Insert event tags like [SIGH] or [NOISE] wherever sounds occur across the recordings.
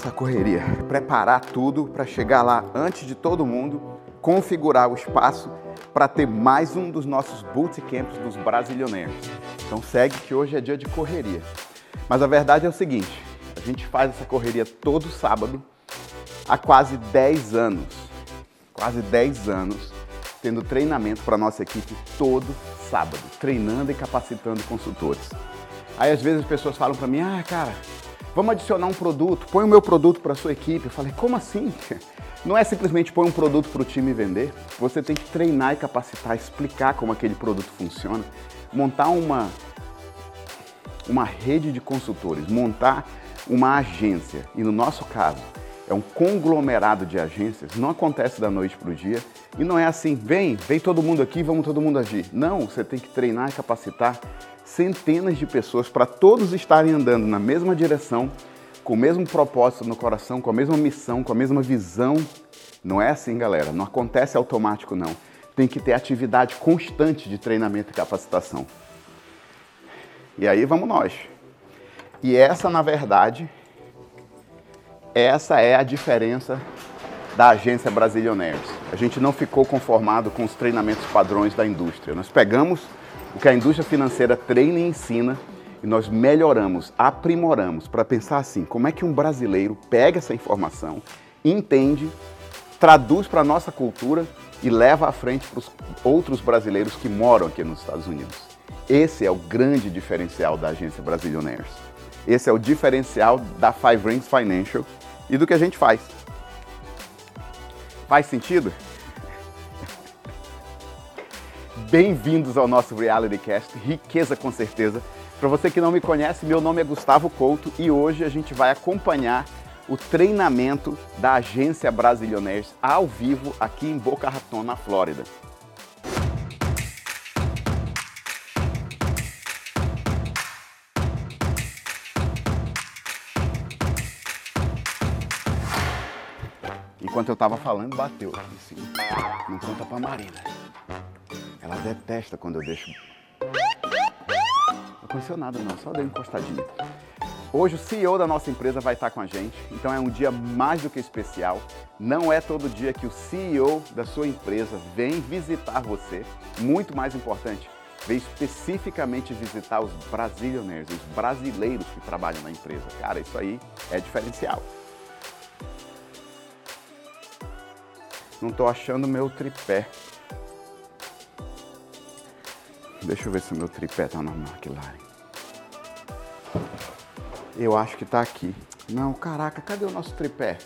essa correria, preparar tudo para chegar lá antes de todo mundo, configurar o espaço para ter mais um dos nossos bootcamps dos brasilioneiros. Então segue que hoje é dia de correria. Mas a verdade é o seguinte, a gente faz essa correria todo sábado há quase 10 anos. Quase 10 anos tendo treinamento para nossa equipe todo sábado, treinando e capacitando consultores. Aí às vezes as pessoas falam para mim: "Ah, cara, vamos adicionar um produto, põe o meu produto para sua equipe". Eu falei: "Como assim?" [LAUGHS] Não é simplesmente pôr um produto para o time vender. Você tem que treinar e capacitar, explicar como aquele produto funciona, montar uma, uma rede de consultores, montar uma agência. E no nosso caso, é um conglomerado de agências, não acontece da noite para o dia. E não é assim, vem, vem todo mundo aqui, vamos todo mundo agir. Não, você tem que treinar e capacitar centenas de pessoas para todos estarem andando na mesma direção com o mesmo propósito no coração, com a mesma missão, com a mesma visão. Não é assim, galera. Não acontece automático, não. Tem que ter atividade constante de treinamento e capacitação. E aí vamos nós. E essa, na verdade, essa é a diferença da agência Brasilionaires. A gente não ficou conformado com os treinamentos padrões da indústria. Nós pegamos o que a indústria financeira treina e ensina e nós melhoramos, aprimoramos para pensar assim: como é que um brasileiro pega essa informação, entende, traduz para a nossa cultura e leva à frente para os outros brasileiros que moram aqui nos Estados Unidos. Esse é o grande diferencial da agência Brasilionaires. Esse é o diferencial da Five Rings Financial e do que a gente faz. Faz sentido? Bem-vindos ao nosso Reality Cast, riqueza com certeza. Para você que não me conhece, meu nome é Gustavo Couto e hoje a gente vai acompanhar o treinamento da agência Brasilioners ao vivo aqui em Boca Raton, na Flórida. Enquanto eu estava falando, bateu aqui em cima. Não conta pra Marina. Ela detesta quando eu deixo aconteceu nada não, só dei uma encostadinha. Hoje o CEO da nossa empresa vai estar com a gente, então é um dia mais do que especial. Não é todo dia que o CEO da sua empresa vem visitar você. Muito mais importante, vem especificamente visitar os brasileiros, os brasileiros que trabalham na empresa. Cara, isso aí é diferencial. Não estou achando meu tripé. Deixa eu ver se o meu tripé tá na McLaren. Eu acho que tá aqui. Não, caraca, cadê o nosso tripé?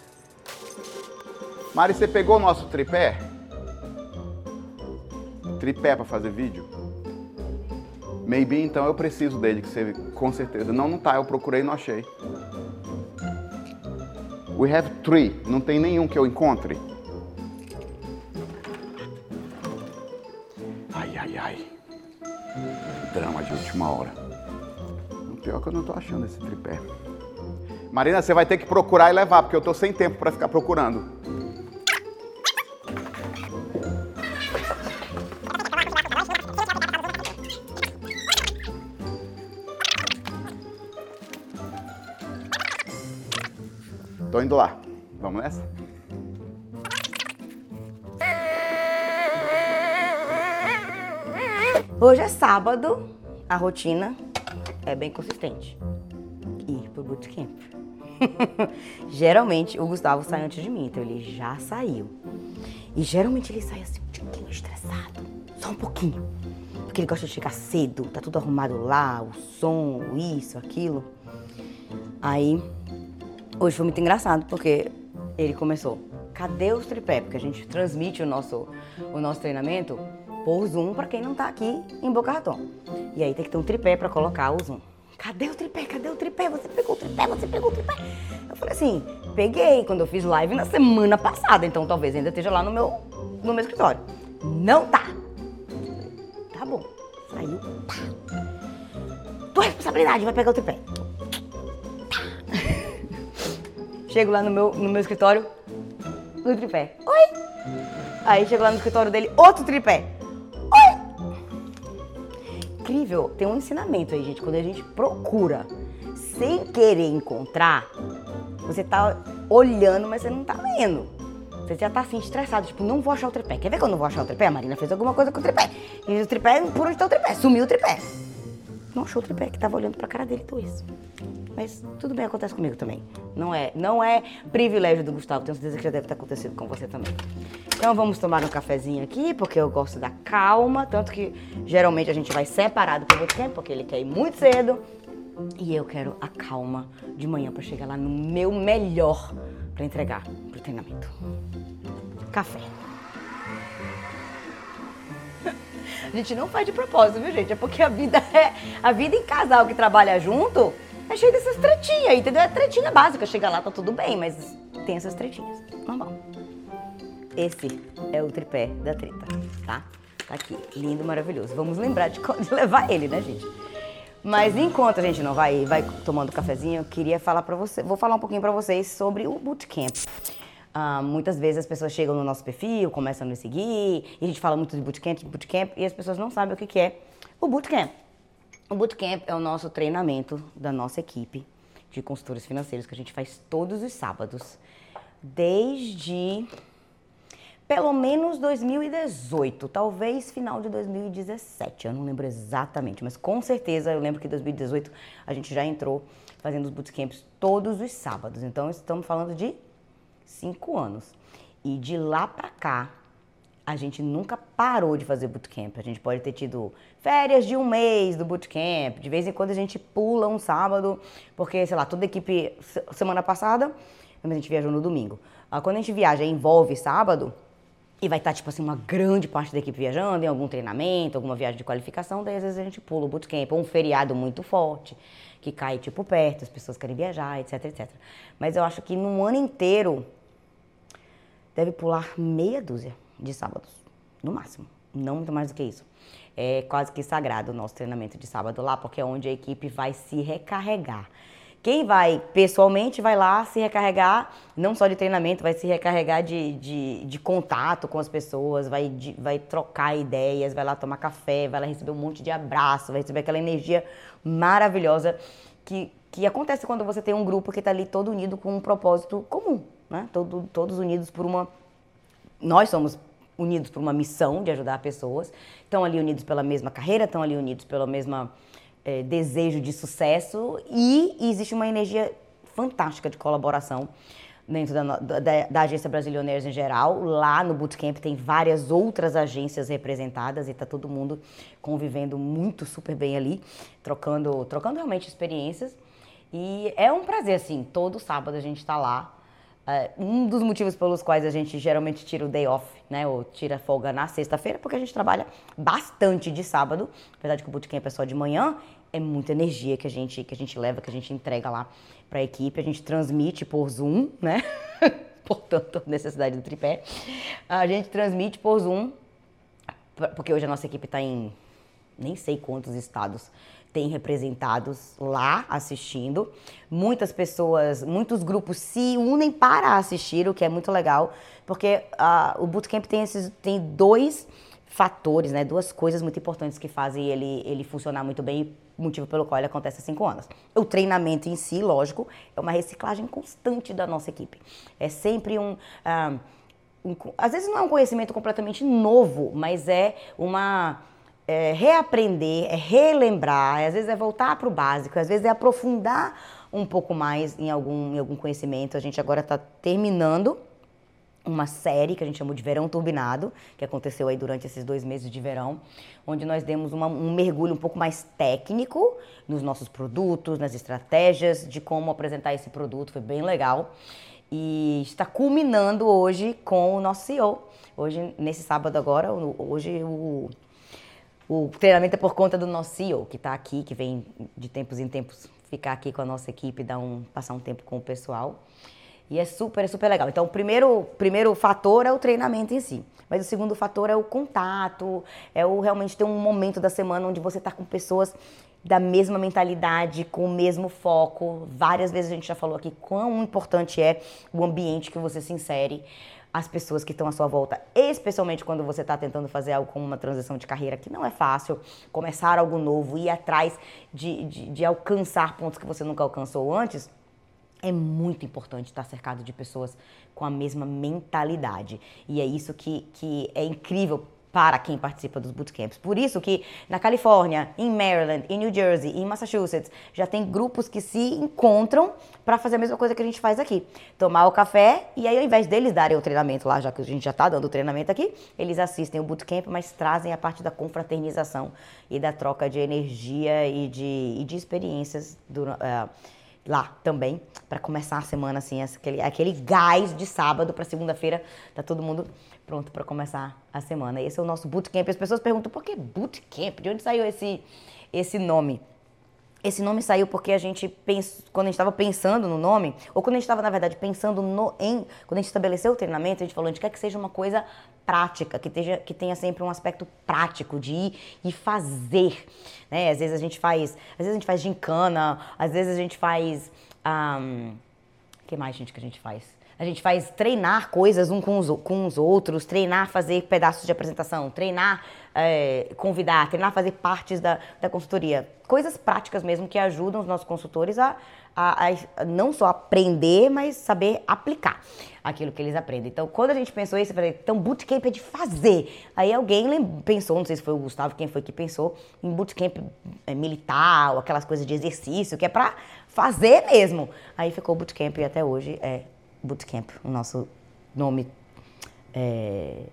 Mari, você pegou o nosso tripé? Tripé para fazer vídeo? Maybe então eu preciso dele, que você com certeza. Não, não tá, eu procurei e não achei. We have three. Não tem nenhum que eu encontre. Que eu não estou achando esse tripé. Marina, você vai ter que procurar e levar, porque eu estou sem tempo para ficar procurando. Tô indo lá. Vamos nessa? Hoje é sábado, a rotina é bem consistente. Ir pro bootcamp. geralmente o Gustavo sai antes de mim, então ele já saiu. E geralmente ele sai assim um pouquinho estressado, só um pouquinho. Porque ele gosta de chegar cedo, tá tudo arrumado lá, o som, isso, aquilo. Aí, hoje foi muito engraçado, porque ele começou, cadê os tripé? Porque a gente transmite o nosso, o nosso treinamento por Zoom para quem não está aqui em Boca Raton. E aí tem que ter um tripé para colocar o Zoom. Cadê o tripé? Cadê o tripé? Você pegou o tripé? Você pegou o tripé? Eu falei assim, peguei quando eu fiz live na semana passada, então talvez ainda esteja lá no meu, no meu escritório. Não tá. Tá bom. Saiu. Tá. Tua responsabilidade, vai pegar o tripé. Tá. [LAUGHS] Chego lá no meu, no meu escritório, no tripé. Oi! Aí chego lá no escritório dele, outro tripé. Incrível, tem um ensinamento aí, gente. Quando a gente procura sem querer encontrar, Você tá olhando, mas você não tá vendo. Você já tá assim, estressado, tipo, não vou achar o tripé. Quer ver quando eu não vou achar o tripé? A Marina fez alguma coisa com o tripé. E o tripé, por onde tá o tripé? Sumiu o tripé. Não achou o tripé, que tava olhando pra cara dele, isso. Mas tudo bem, acontece comigo também. Não é, não é privilégio do Gustavo, tenho certeza que já deve ter acontecido com você também. Então vamos tomar um cafezinho aqui, porque eu gosto da calma, tanto que geralmente a gente vai separado pelo tempo, porque ele quer ir muito cedo. E eu quero a calma de manhã para chegar lá no meu melhor para entregar pro treinamento. Café. A gente não faz de propósito, viu, gente? É porque a vida [LAUGHS] é a vida em casal que trabalha junto é cheio dessas tretinhas, entendeu? É tretinha básica. Chega lá, tá tudo bem, mas tem essas tretinhas. Normal. Esse é o tripé da treta, tá? Tá aqui, lindo, maravilhoso. Vamos lembrar de, [LAUGHS] de levar ele, né, gente? Mas enquanto a gente não vai, vai tomando cafezinho, eu queria falar para você, vou falar um pouquinho para vocês sobre o bootcamp. Uh, muitas vezes as pessoas chegam no nosso perfil, começam a nos seguir, e a gente fala muito de bootcamp, de bootcamp, e as pessoas não sabem o que, que é o bootcamp. O Bootcamp é o nosso treinamento da nossa equipe de consultores financeiros que a gente faz todos os sábados, desde pelo menos 2018, talvez final de 2017, eu não lembro exatamente, mas com certeza eu lembro que em 2018 a gente já entrou fazendo os bootcamps todos os sábados. Então estamos falando de cinco anos. E de lá para cá, a gente nunca parou de fazer bootcamp. A gente pode ter tido férias de um mês do bootcamp. De vez em quando a gente pula um sábado, porque, sei lá, toda a equipe, semana passada, a gente viajou no domingo. Ah, quando a gente viaja envolve sábado, e vai estar, tipo assim, uma grande parte da equipe viajando em algum treinamento, alguma viagem de qualificação, daí às vezes a gente pula o bootcamp, ou um feriado muito forte, que cai, tipo, perto, as pessoas querem viajar, etc, etc. Mas eu acho que no ano inteiro, deve pular meia dúzia de sábados, no máximo. Não muito mais do que isso. É quase que sagrado o nosso treinamento de sábado lá, porque é onde a equipe vai se recarregar. Quem vai pessoalmente vai lá se recarregar, não só de treinamento, vai se recarregar de, de, de contato com as pessoas, vai, de, vai trocar ideias, vai lá tomar café, vai lá receber um monte de abraço, vai receber aquela energia maravilhosa que, que acontece quando você tem um grupo que está ali todo unido com um propósito comum, né? Todo, todos unidos por uma nós somos unidos por uma missão de ajudar pessoas, estão ali unidos pela mesma carreira, estão ali unidos pelo mesmo é, desejo de sucesso e existe uma energia fantástica de colaboração dentro da, da, da agência Brasilioneiros em geral. Lá no Bootcamp tem várias outras agências representadas e está todo mundo convivendo muito, super bem ali, trocando, trocando realmente experiências. E é um prazer, assim, todo sábado a gente está lá Uh, um dos motivos pelos quais a gente geralmente tira o day off, né, ou tira folga na sexta-feira, porque a gente trabalha bastante de sábado, apesar de que o bootcamp é só de manhã, é muita energia que a gente que a gente leva, que a gente entrega lá para a equipe, a gente transmite por Zoom, né? [LAUGHS] Portanto, necessidade do tripé. A gente transmite por Zoom, porque hoje a nossa equipe está em nem sei quantos estados tem representados lá assistindo. Muitas pessoas, muitos grupos se unem para assistir, o que é muito legal, porque uh, o Bootcamp tem, esses, tem dois fatores, né, duas coisas muito importantes que fazem ele, ele funcionar muito bem motivo pelo qual ele acontece há cinco anos. O treinamento em si, lógico, é uma reciclagem constante da nossa equipe. É sempre um, uh, um às vezes não é um conhecimento completamente novo, mas é uma é, reaprender, é relembrar, às vezes é voltar para o básico, às vezes é aprofundar um pouco mais em algum, em algum conhecimento. A gente agora está terminando uma série que a gente chamou de Verão Turbinado, que aconteceu aí durante esses dois meses de verão, onde nós demos uma, um mergulho um pouco mais técnico nos nossos produtos, nas estratégias de como apresentar esse produto, foi bem legal. E está culminando hoje com o nosso CEO. Hoje, nesse sábado agora, hoje o o treinamento é por conta do nosso CEO, que está aqui, que vem de tempos em tempos ficar aqui com a nossa equipe, dar um, passar um tempo com o pessoal. E é super, é super legal. Então, o primeiro, primeiro fator é o treinamento em si. Mas o segundo fator é o contato, é o realmente ter um momento da semana onde você está com pessoas da mesma mentalidade, com o mesmo foco. Várias vezes a gente já falou aqui quão importante é o ambiente que você se insere as pessoas que estão à sua volta, especialmente quando você está tentando fazer algo como uma transição de carreira, que não é fácil, começar algo novo, ir atrás de, de, de alcançar pontos que você nunca alcançou antes, é muito importante estar cercado de pessoas com a mesma mentalidade. E é isso que, que é incrível para quem participa dos bootcamps. Por isso que na Califórnia, em Maryland, em New Jersey, em Massachusetts, já tem grupos que se encontram para fazer a mesma coisa que a gente faz aqui. Tomar o café e aí ao invés deles darem o treinamento lá, já que a gente já está dando o treinamento aqui, eles assistem o bootcamp, mas trazem a parte da confraternização e da troca de energia e de, e de experiências do, uh, lá também, para começar a semana assim, aquele, aquele gás de sábado para segunda-feira, tá todo mundo pronto para começar a semana. Esse é o nosso bootcamp. As pessoas perguntam por que bootcamp? De onde saiu esse, esse nome? Esse nome saiu porque a gente pensou, quando a gente estava pensando no nome, ou quando a gente estava, na verdade, pensando no, em. Quando a gente estabeleceu o treinamento, a gente falou, a gente quer que seja uma coisa prática, que, tenha, que tenha sempre um aspecto prático de ir e fazer. Né? Às vezes a gente faz. Às vezes a gente faz gincana, às vezes a gente faz. O um, que mais, gente, que a gente faz? A gente faz treinar coisas um com os, com os outros, treinar fazer pedaços de apresentação, treinar é, convidar, treinar fazer partes da, da consultoria. Coisas práticas mesmo que ajudam os nossos consultores a, a, a, não só aprender, mas saber aplicar aquilo que eles aprendem. Então, quando a gente pensou isso, eu falei, então bootcamp é de fazer. Aí alguém pensou, não sei se foi o Gustavo, quem foi que pensou, em bootcamp é, militar, ou aquelas coisas de exercício, que é para fazer mesmo. Aí ficou bootcamp e até hoje é Bootcamp, o nosso nome, é,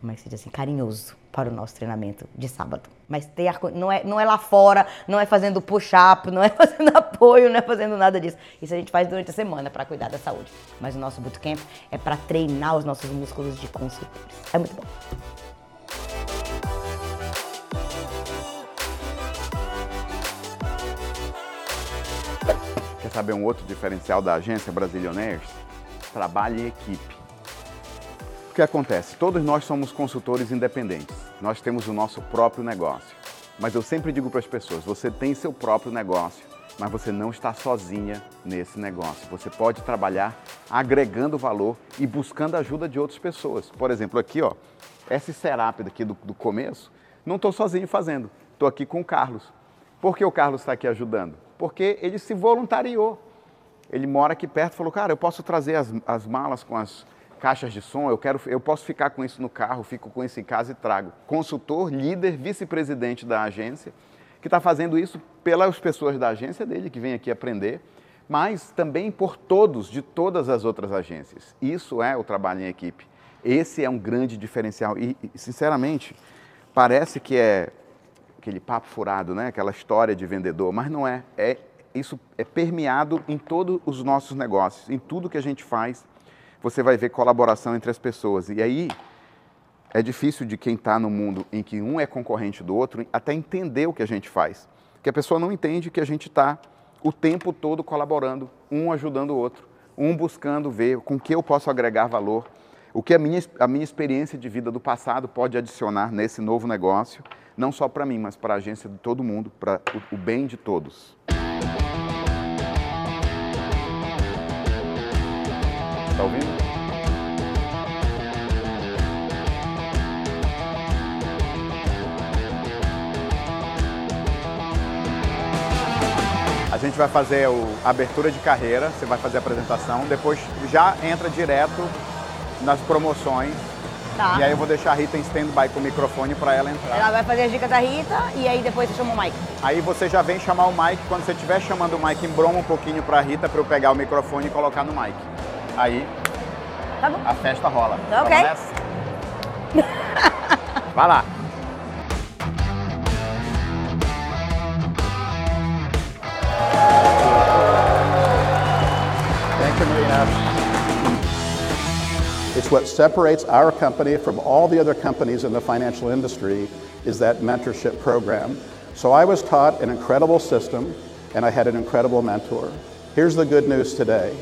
como é que se diz assim, carinhoso para o nosso treinamento de sábado. Mas ter não é, não é lá fora, não é fazendo push-up, não é [LAUGHS] fazendo apoio, não é fazendo nada disso. Isso a gente faz durante a semana para cuidar da saúde. Mas o nosso bootcamp é para treinar os nossos músculos de consultores. É muito bom. Quer saber um outro diferencial da agência Brasilionaires? Trabalho em equipe. O que acontece? Todos nós somos consultores independentes, nós temos o nosso próprio negócio. Mas eu sempre digo para as pessoas: você tem seu próprio negócio, mas você não está sozinha nesse negócio. Você pode trabalhar agregando valor e buscando a ajuda de outras pessoas. Por exemplo, aqui, ó, essa serápida aqui do, do começo, não estou sozinho fazendo, estou aqui com o Carlos. Por que o Carlos está aqui ajudando? Porque ele se voluntariou ele mora aqui perto, falou, cara, eu posso trazer as, as malas com as caixas de som, eu, quero, eu posso ficar com isso no carro, fico com isso em casa e trago. Consultor, líder, vice-presidente da agência, que está fazendo isso pelas pessoas da agência dele, que vem aqui aprender, mas também por todos, de todas as outras agências. Isso é o trabalho em equipe. Esse é um grande diferencial e, sinceramente, parece que é aquele papo furado, né? aquela história de vendedor, mas não é. É isso é permeado em todos os nossos negócios, em tudo que a gente faz. Você vai ver colaboração entre as pessoas. E aí é difícil de quem está no mundo em que um é concorrente do outro até entender o que a gente faz. Porque a pessoa não entende que a gente está o tempo todo colaborando, um ajudando o outro, um buscando ver com que eu posso agregar valor, o que a minha, a minha experiência de vida do passado pode adicionar nesse novo negócio, não só para mim, mas para a agência de todo mundo, para o, o bem de todos. Tá ouvindo? A gente vai fazer a abertura de carreira, você vai fazer a apresentação, depois já entra direto nas promoções. Tá. E aí eu vou deixar a Rita em stand-by com o microfone para ela entrar. Ela vai fazer as dicas da Rita e aí depois você chama o Mike. Aí você já vem chamar o Mike, quando você estiver chamando o Mike, embroma um pouquinho para a Rita para eu pegar o microfone e colocar no Mike. Aí Tá bom. A festa rola. Tá ok. [LAUGHS] Vai lá. Thank you, Marina. It's what separates our company from all the other companies in the financial industry is that mentorship program. So I was taught an incredible system and I had an incredible mentor. Here's the good news today.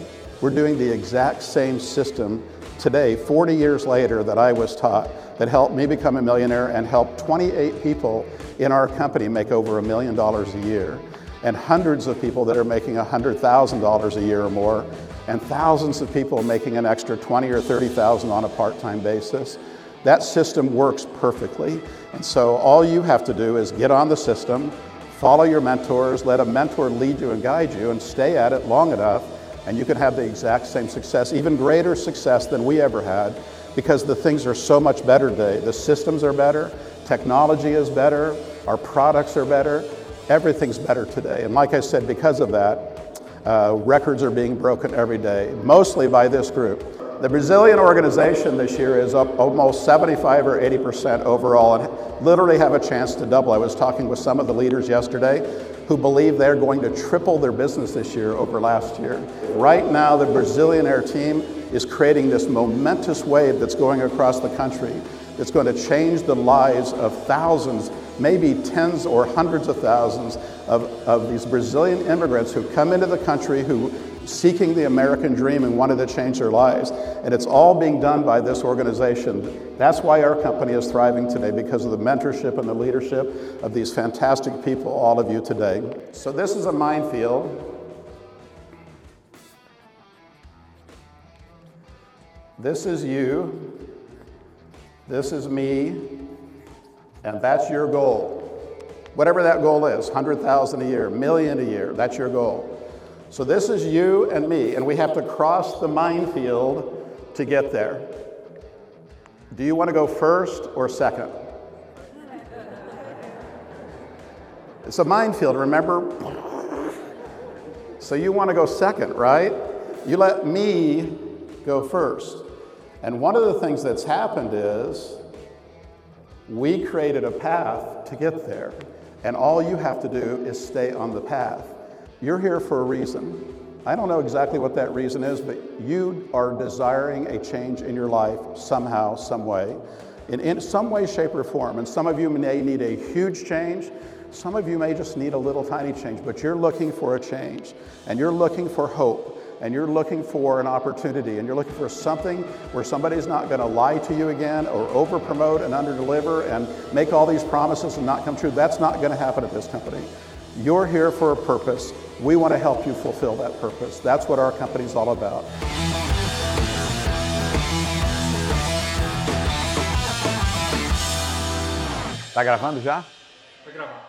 We're doing the exact same system today, 40 years later, that I was taught that helped me become a millionaire and helped 28 people in our company make over a million dollars a year, and hundreds of people that are making $100,000 a year or more, and thousands of people making an extra 20 or 30,000 on a part-time basis. That system works perfectly. And so all you have to do is get on the system, follow your mentors, let a mentor lead you and guide you, and stay at it long enough and you can have the exact same success, even greater success than we ever had, because the things are so much better today. The systems are better, technology is better, our products are better, everything's better today. And like I said, because of that, uh, records are being broken every day, mostly by this group. The Brazilian organization this year is up almost 75 or 80 percent overall and literally have a chance to double. I was talking with some of the leaders yesterday who believe they're going to triple their business this year over last year. Right now, the Brazilian Air team is creating this momentous wave that's going across the country that's going to change the lives of thousands, maybe tens or hundreds of thousands of, of these Brazilian immigrants who come into the country who seeking the American dream and wanted to change their lives. And it's all being done by this organization. That's why our company is thriving today because of the mentorship and the leadership of these fantastic people, all of you today. So this is a minefield. This is you. This is me. And that's your goal. Whatever that goal is, 100,000 a year, million a year, that's your goal. So this is you and me, and we have to cross the minefield to get there. Do you want to go first or second? It's a minefield, remember? So you want to go second, right? You let me go first. And one of the things that's happened is we created a path to get there. And all you have to do is stay on the path. You're here for a reason. I don't know exactly what that reason is, but you are desiring a change in your life somehow, some way, in, in some way, shape, or form. And some of you may need a huge change. Some of you may just need a little tiny change, but you're looking for a change and you're looking for hope and you're looking for an opportunity and you're looking for something where somebody's not going to lie to you again or over promote and under deliver and make all these promises and not come true. That's not going to happen at this company. You're here for a purpose. We want to help you fulfill that purpose. That's what our company is all about. Tá gravando já? Tá gravando.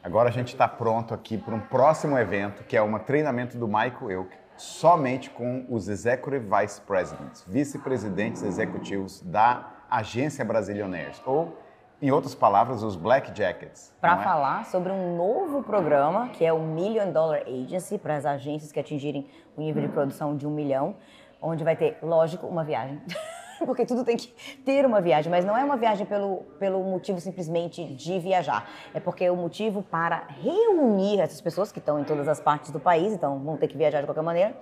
Agora a gente está pronto aqui para um próximo evento, que é um treinamento do Michael Elk, somente com os Executive Vice Presidents, vice-presidentes executivos da agência Brasilionaires, ou em outras palavras, os Black Jackets. Para é? falar sobre um novo programa, que é o Million Dollar Agency, para as agências que atingirem o nível de produção de um milhão, onde vai ter, lógico, uma viagem. [LAUGHS] Porque tudo tem que ter uma viagem, mas não é uma viagem pelo, pelo motivo simplesmente de viajar. É porque é o motivo para reunir essas pessoas que estão em todas as partes do país, então vão ter que viajar de qualquer maneira,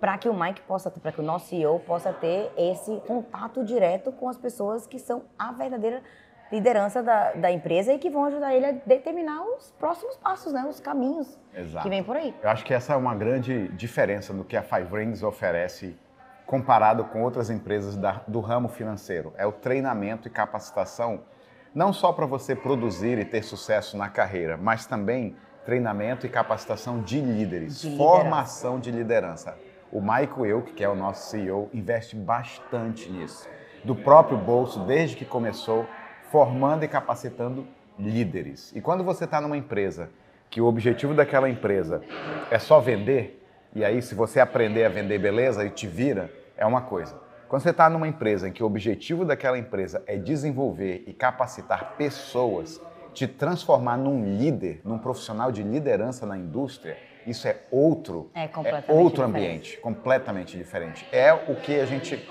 para que o Mike possa, para que o nosso CEO possa ter esse contato direto com as pessoas que são a verdadeira liderança da, da empresa e que vão ajudar ele a determinar os próximos passos, né, os caminhos Exato. que vem por aí. Eu acho que essa é uma grande diferença do que a Five Rings oferece comparado com outras empresas da, do ramo financeiro. É o treinamento e capacitação, não só para você produzir e ter sucesso na carreira, mas também treinamento e capacitação de líderes, de formação de liderança. O Michael Elk, que é o nosso CEO, investe bastante nisso. Do próprio bolso, desde que começou, formando e capacitando líderes. E quando você está numa empresa que o objetivo daquela empresa é só vender, e aí se você aprender a vender beleza e te vira, é uma coisa. Quando você está numa empresa em que o objetivo daquela empresa é desenvolver e capacitar pessoas, te transformar num líder, num profissional de liderança na indústria, isso é outro, é, é outro ambiente, completamente diferente. É o que a gente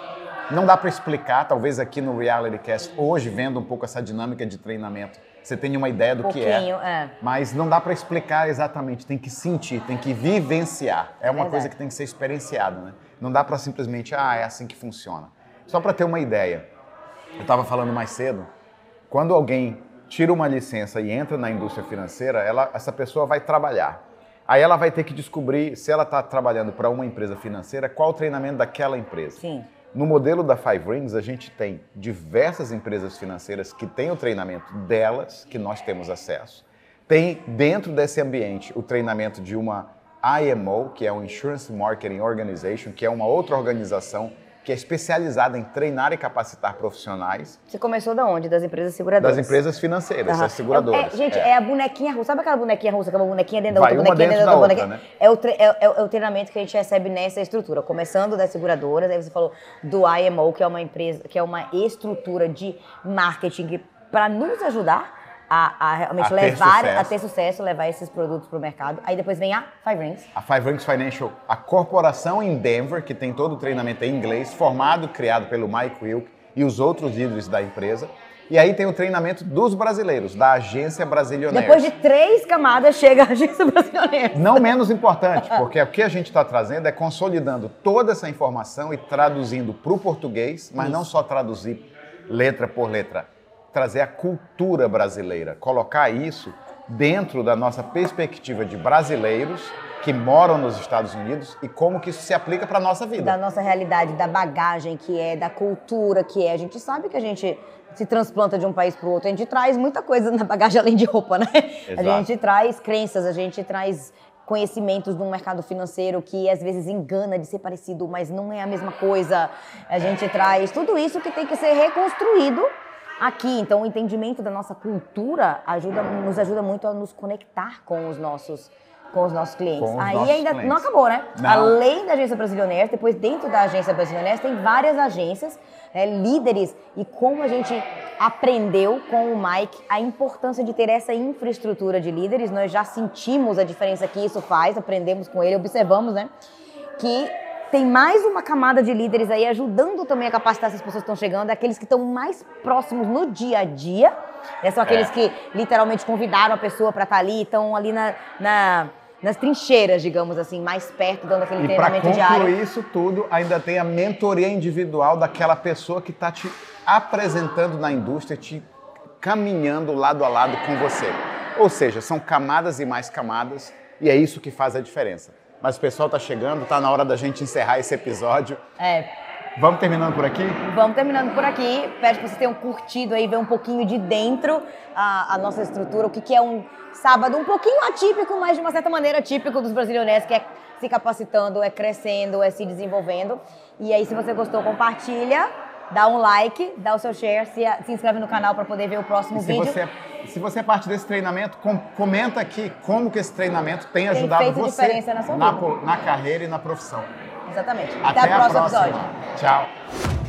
não dá para explicar, talvez aqui no Reality Cast, hoje, vendo um pouco essa dinâmica de treinamento, você tenha uma ideia do um que é, é, Mas não dá para explicar exatamente, tem que sentir, tem que vivenciar. É uma Verdade. coisa que tem que ser experienciada, né? Não dá para simplesmente, ah, é assim que funciona. Só para ter uma ideia, eu estava falando mais cedo, quando alguém tira uma licença e entra na indústria financeira, ela, essa pessoa vai trabalhar. Aí ela vai ter que descobrir, se ela está trabalhando para uma empresa financeira, qual o treinamento daquela empresa. Sim. No modelo da Five Rings, a gente tem diversas empresas financeiras que têm o treinamento delas, que nós temos acesso. Tem dentro desse ambiente o treinamento de uma IMO, que é o Insurance Marketing Organization, que é uma outra organização que é especializada em treinar e capacitar profissionais. Você começou da onde? Das empresas seguradoras? Das empresas financeiras, Aham. das seguradoras. É, é, gente, É. é. a bonequinha russa. Sabe aquela bonequinha russa, que é uma bonequinha dentro da outra uma bonequinha dentro dentro da outra, bonequinha? né? É, o tre- é- é- é o treinamento que a gente recebe nessa estrutura. Começando das seguradoras, aí você falou do IMO, que é uma empresa, que é uma estrutura de marketing para nos ajudar a, a realmente A ter levar, sucesso. a ter sucesso, levar esses produtos para o mercado. Aí depois vem a Five Rings. A Five Ranks Financial, a corporação em Denver, que tem todo o treinamento em inglês, formado, criado pelo Mike Wilk e os outros líderes da empresa. E aí tem o treinamento dos brasileiros, da agência Brasilionaires. Depois de três camadas, chega a agência brasileira. Não menos importante, porque o que a gente está trazendo é consolidando toda essa informação e traduzindo para o português, mas não só traduzir letra por letra, trazer a cultura brasileira, colocar isso dentro da nossa perspectiva de brasileiros que moram nos Estados Unidos e como que isso se aplica para a nossa vida. da nossa realidade, da bagagem que é, da cultura que é. A gente sabe que a gente se transplanta de um país para o outro, a gente traz muita coisa na bagagem [LAUGHS] além de roupa, né? A Exato. gente traz crenças, a gente traz conhecimentos de um mercado financeiro que às vezes engana de ser parecido, mas não é a mesma coisa. A gente traz tudo isso que tem que ser reconstruído aqui. Então, o entendimento da nossa cultura ajuda, nos ajuda muito a nos conectar com os nossos com os nossos clientes. Os Aí nossos ainda não clientes. acabou, né? Não. Além da agência Brasilionaires, depois dentro da agência Brasilionaires tem várias agências, né, líderes e como a gente aprendeu com o Mike a importância de ter essa infraestrutura de líderes. Nós já sentimos a diferença que isso faz, aprendemos com ele, observamos, né? Que tem mais uma camada de líderes aí ajudando também a capacitar essas pessoas que estão chegando, aqueles que estão mais próximos no dia a dia. né? São aqueles É. que literalmente convidaram a pessoa para estar ali, estão ali na- na nas trincheiras, digamos assim, mais perto, dando aquele E treinamento diário. concluir isso tudo, ainda tem a mentoria individual daquela pessoa que está te apresentando na indústria, te caminhando lado a lado com você. Ou seja, são camadas e mais camadas, e é isso que faz a diferença. Mas o pessoal está chegando, está na hora da gente encerrar esse episódio. É, Vamos terminando por aqui? vamos terminando por aqui. Espero que vocês tenham curtido aí, ver um pouquinho de dentro a, a nossa estrutura, o que, que é um sábado um pouquinho atípico, mas de uma certa maneira típico dos brasileiros, que é se capacitando, é crescendo, é se desenvolvendo. E aí, se você gostou, compartilha, dá um like, dá o seu share, se, se inscreve no canal para poder ver o próximo se vídeo. você, se você é parte desse treinamento, com- comenta aqui como que esse treinamento tem ajudado feito você diferença na sua vida. po- na carreira e na profissão. Exatamente. Até, Até, o próximo próxima. episódio. Tchau.